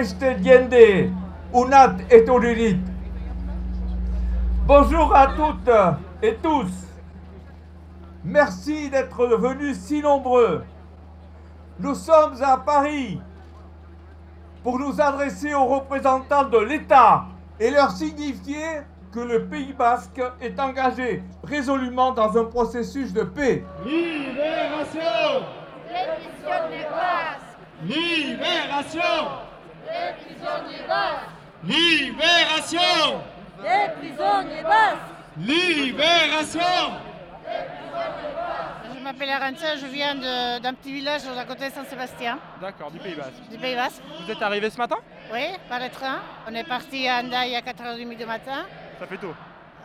beste diende, unat. Bonjour à toutes et tous. Merci d'être venus si nombreux. Nous sommes à Paris pour nous adresser aux représentants de l'État et leur signifier que le Pays basque est engagé résolument dans un processus de paix. Libération Libération Les prisonniers basques Libération Les prisonniers basques Libération Je m'appelle Arantia, je viens de- d'un petit village à côté de Saint-Sébastien, D'accord, du Pays Basque. du Pays Basque. Vous êtes arrivé ce matin? Oui, par le train. On est parti à Hendaye à 4h30 du matin. Ça fait tôt.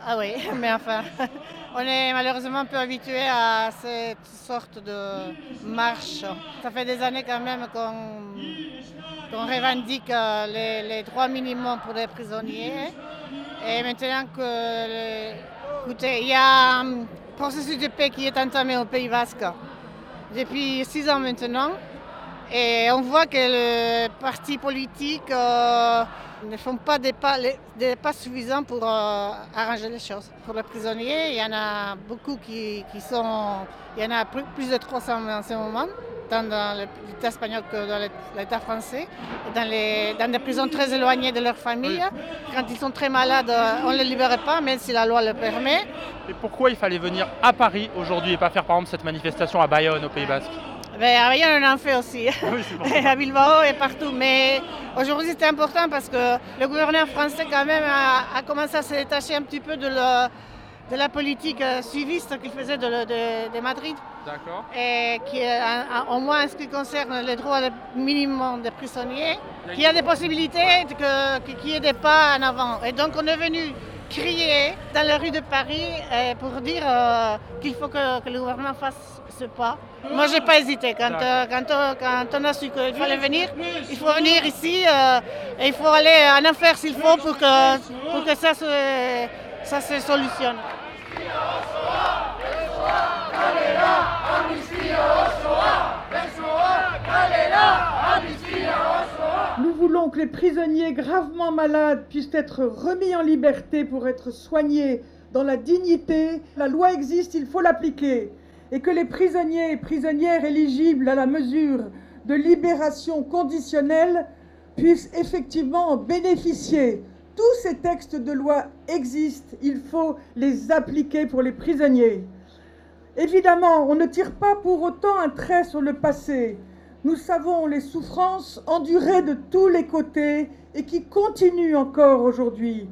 Ah oui, mais enfin, on est malheureusement un peu habitué à cette sorte de marche. Ça fait des années quand même qu'on qu'on revendique euh, les, droits minimums pour les prisonniers. Et maintenant que, il y a un processus de paix qui est entamé au Pays Basque depuis six ans maintenant. Et on voit que les partis politiques euh, ne font pas des pas, suffisants pour euh, arranger les choses. Pour les prisonniers, il y en a beaucoup qui, sont... Il y en a plus de 300 en ce moment, tant dans l'État espagnol que dans l'É- l'État français, dans, les, dans des prisons très éloignées de leur famille. Quand ils sont très malades, on ne les libère pas, même si la loi le permet. Et pourquoi il fallait venir à Paris aujourd'hui et pas faire par exemple cette manifestation à Bayonne au Pays Basque? Ben, à Bayonne, on en fait aussi. Oui, à Bilbao et partout. Mais aujourd'hui, c'était important parce que le gouverneur français, quand même, a, a commencé à se détacher un petit peu de, le- de la politique euh, suiviste qu'il faisait de, de- de Madrid. D'accord. Et qui, est, au moins en ce qui concerne les droits de- minimum des prisonniers, qu'il y a des possibilités que- que- qu'il y ait des pas en avant. Et donc, on est venu crier dans les rues de Paris euh, pour dire euh, qu'il faut que, que le gouvernement fasse ce pas. Moi, j'ai pas hésité. Quand, euh, quand, on- quand on a su qu'il fallait venir, il faut venir ici euh, et il faut aller en enfer s'il faut pour que, pour que ça, se, ça se solutionne. Nous voulons que les prisonniers gravement malades puissent être remis en liberté pour être soignés dans la dignité. La loi existe, il faut l'appliquer. Et que les prisonniers et prisonnières éligibles à la mesure de libération conditionnelle puissent effectivement en bénéficier. Tous ces textes de loi existent, il faut les appliquer pour les prisonniers. Évidemment, on ne tire pas pour autant un trait sur le passé. Nous savons les souffrances endurées de tous les côtés et qui continuent encore aujourd'hui.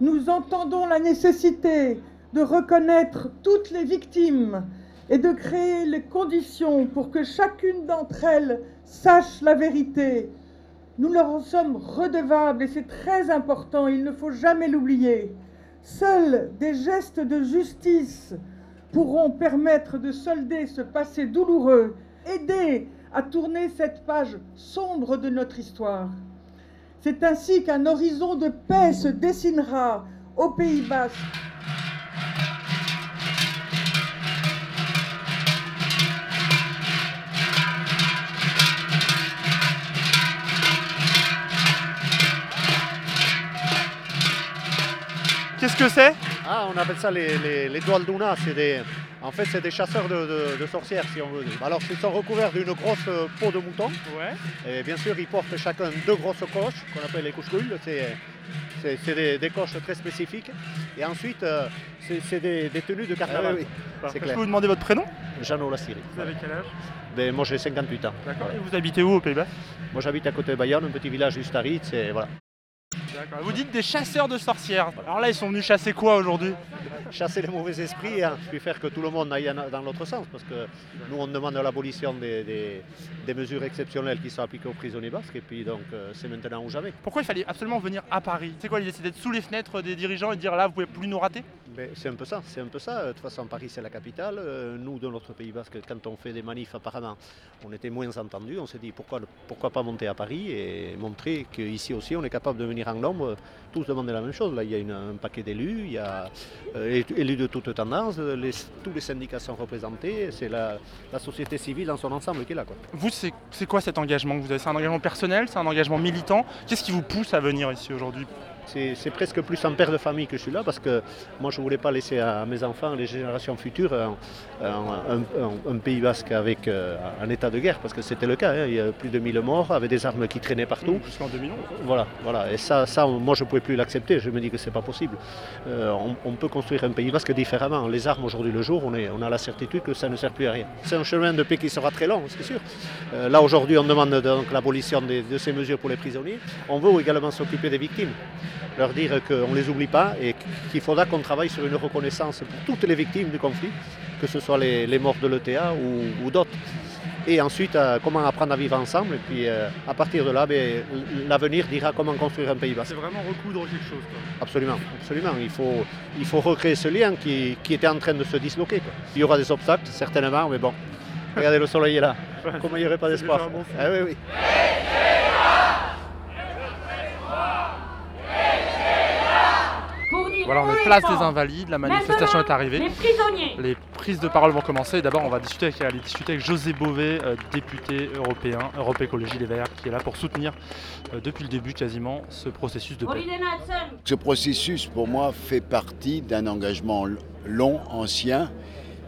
Nous entendons la nécessité de reconnaître toutes les victimes et de créer les conditions pour que chacune d'entre elles sache la vérité. Nous leur en sommes redevables et c'est très important, il ne faut jamais l'oublier. Seuls des gestes de justice pourront permettre de solder ce passé douloureux, aider à tourner cette page sombre de notre histoire. C'est ainsi qu'un horizon de paix se dessinera au Pays Basque. Qu'est-ce que c'est Ah, on appelle ça les, les, les des, en fait, c'est des chasseurs de, de- de sorcières, si on veut. Alors, ils sont recouverts d'une grosse euh, peau de mouton. Ouais. Et bien sûr, ils portent chacun deux grosses coches, qu'on appelle les couches C'est, des, des coches très spécifiques. Et ensuite, euh, c'est, des, des tenues de carnaval. Alors, c'est Je peux vous demander votre prénom Jeannot Lassiri. Vous avez quel âge Ben, moi, j'ai 58 ans. D'accord. Et vous habitez où au Pays Basque Moi, j'habite à côté de Bayonne, un petit village juste à Ritz, et voilà. Vous dites des chasseurs de sorcières. Alors là, ils sont venus chasser quoi aujourd'hui? Chasser les mauvais esprits, hein, puis faire que tout le monde aille dans l'autre sens, parce que nous on demande l'abolition des, des- des mesures exceptionnelles qui sont appliquées aux prisonniers basques, et puis donc euh, c'est maintenant ou jamais. Pourquoi il fallait absolument venir à Paris? C'est quoi l'idée? C'est d'être sous les fenêtres des dirigeants et de dire là, vous pouvez plus nous rater? C'est un peu ça, c'est un peu ça. De toute façon, Paris, c'est la capitale. Euh, nous, de notre Pays Basque, quand on fait des manifs, apparemment, on était moins entendus. On s'est dit pourquoi, pas monter à Paris et montrer qu'ici aussi, on est capable de venir en nombre. Tous demander la même chose. Là, il y a un paquet d'élus, il y a euh, élus de toutes tendances, tous les syndicats sont représentés. C'est la, société civile dans son ensemble qui est là. Vous, c'est quoi cet engagement? Vous avez C'est un engagement personnel? C'est un engagement militant? Qu'est-ce qui vous pousse à venir ici aujourd'hui? C'est presque plus en père de famille que je suis là parce que moi je ne voulais pas laisser à mes enfants, les générations futures, un, un- un- un Pays basque avec euh, un état de guerre parce que c'était le cas. hein. Il y a plus de 1000 morts avec des armes qui traînaient partout. Jusqu'en 2011. Voilà, voilà. Et ça, ça moi je ne pouvais plus l'accepter. Je me dis que c'est pas possible. Euh, on, on peut construire un Pays basque différemment. Les armes aujourd'hui le jour, on, est, on a la certitude que ça ne sert plus à rien. C'est un chemin de paix qui sera très long, c'est sûr. Euh, là aujourd'hui on demande donc l'abolition de ces mesures pour les prisonniers. On veut également s'occuper des victimes leur dire qu'on ne les oublie pas et qu'il faudra qu'on travaille sur une reconnaissance pour toutes les victimes du conflit, que ce soit les, les morts de l'ETA ou, ou d'autres. Et ensuite, euh, comment apprendre à vivre ensemble. Et puis, euh, à partir de là, ben, l'avenir dira comment construire un Pays basque. C'est vraiment recoudre quelque chose. quoi. Absolument, absolument. Il faut, il faut recréer ce lien qui, qui était en train de se disloquer. quoi. Il y aura des obstacles, certainement, mais bon. Regardez, le soleil est là. Comment il n'y aurait pas d'espoir bon oui, oui. Pour dire Voilà, on est place des Invalides, la manifestation Maintenant, est arrivée. Les prisonniers. Les prises de parole vont commencer. D'abord, on va discuter avec, aller discuter avec José Bové, euh, député européen, Europe Écologie Les Verts, qui est là pour soutenir euh, depuis le début quasiment ce processus de paix. Ce processus, pour moi, fait partie d'un engagement long, ancien,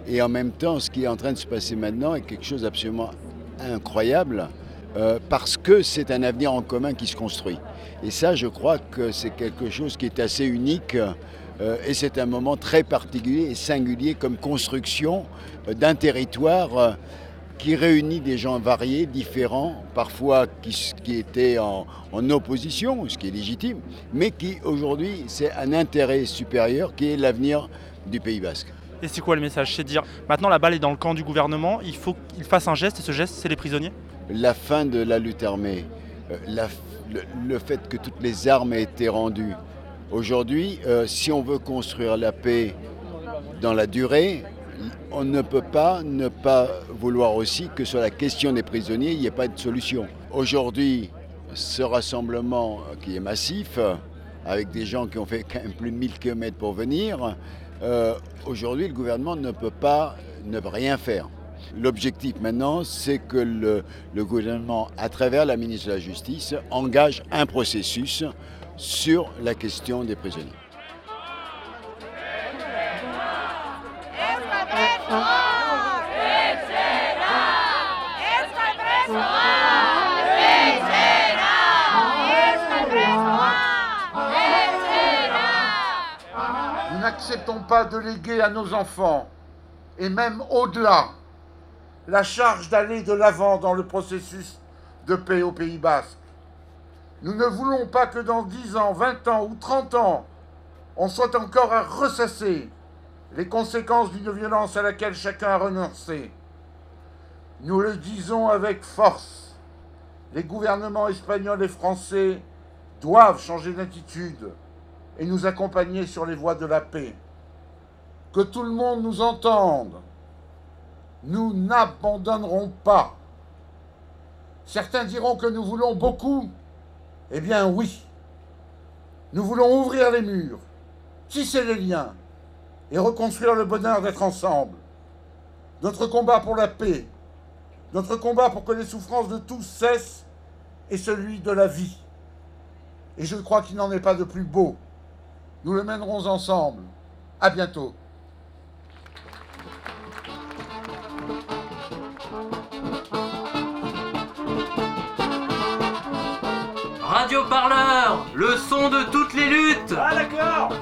et en même temps, ce qui est en train de se passer maintenant est quelque chose d'absolument incroyable, euh, parce que c'est un avenir en commun qui se construit. Et ça, je crois que c'est quelque chose qui est assez unique, euh, et c'est un moment très particulier et singulier comme construction euh, d'un territoire. qui réunit des gens variés, différents, parfois qui, étaient en, en opposition, ce qui est légitime, mais qui aujourd'hui c'est un intérêt supérieur qui est l'avenir du Pays basque. Et c'est quoi le message? C'est dire maintenant la balle est dans le camp du gouvernement, il faut qu'il fasse un geste et ce geste c'est les prisonniers? La fin de la lutte armée, euh, le, fait que toutes les armes aient été rendues. Aujourd'hui, euh, si on veut construire la paix dans la durée, on ne peut pas ne pas vouloir aussi que sur la question des prisonniers, il n'y ait pas de solution. Aujourd'hui, ce rassemblement euh, qui est massif, avec des gens qui ont fait quand même plus de 1000 km pour venir, aujourd'hui, le gouvernement ne peut pas ne rien faire. L'objectif maintenant, c'est que le, gouvernement, à travers la ministre de la Justice, engage un processus sur la question des prisonniers. Nous n'acceptons pas de léguer à nos enfants, et même au-delà, la charge d'aller de l'avant dans le processus de paix au Pays Basque. Nous ne voulons pas que dans 10 ans, 20 ans ou 30 ans, on soit encore à ressasser les conséquences d'une violence à laquelle chacun a renoncé. Nous le disons avec force, les gouvernements espagnols et français doivent changer d'attitude et nous accompagner sur les voies de la paix. Que tout le monde nous entende. Nous n'abandonnerons pas. Certains diront que nous voulons beaucoup. Eh bien oui. Nous voulons ouvrir les murs, tisser les liens et reconstruire le bonheur d'être ensemble. Notre combat pour la paix, notre combat pour que les souffrances de tous cessent est celui de la vie. Et je crois qu'il n'en est pas de plus beau. Nous le mènerons ensemble. À bientôt. radioparleur, le son de toutes les luttes. Ah d'accord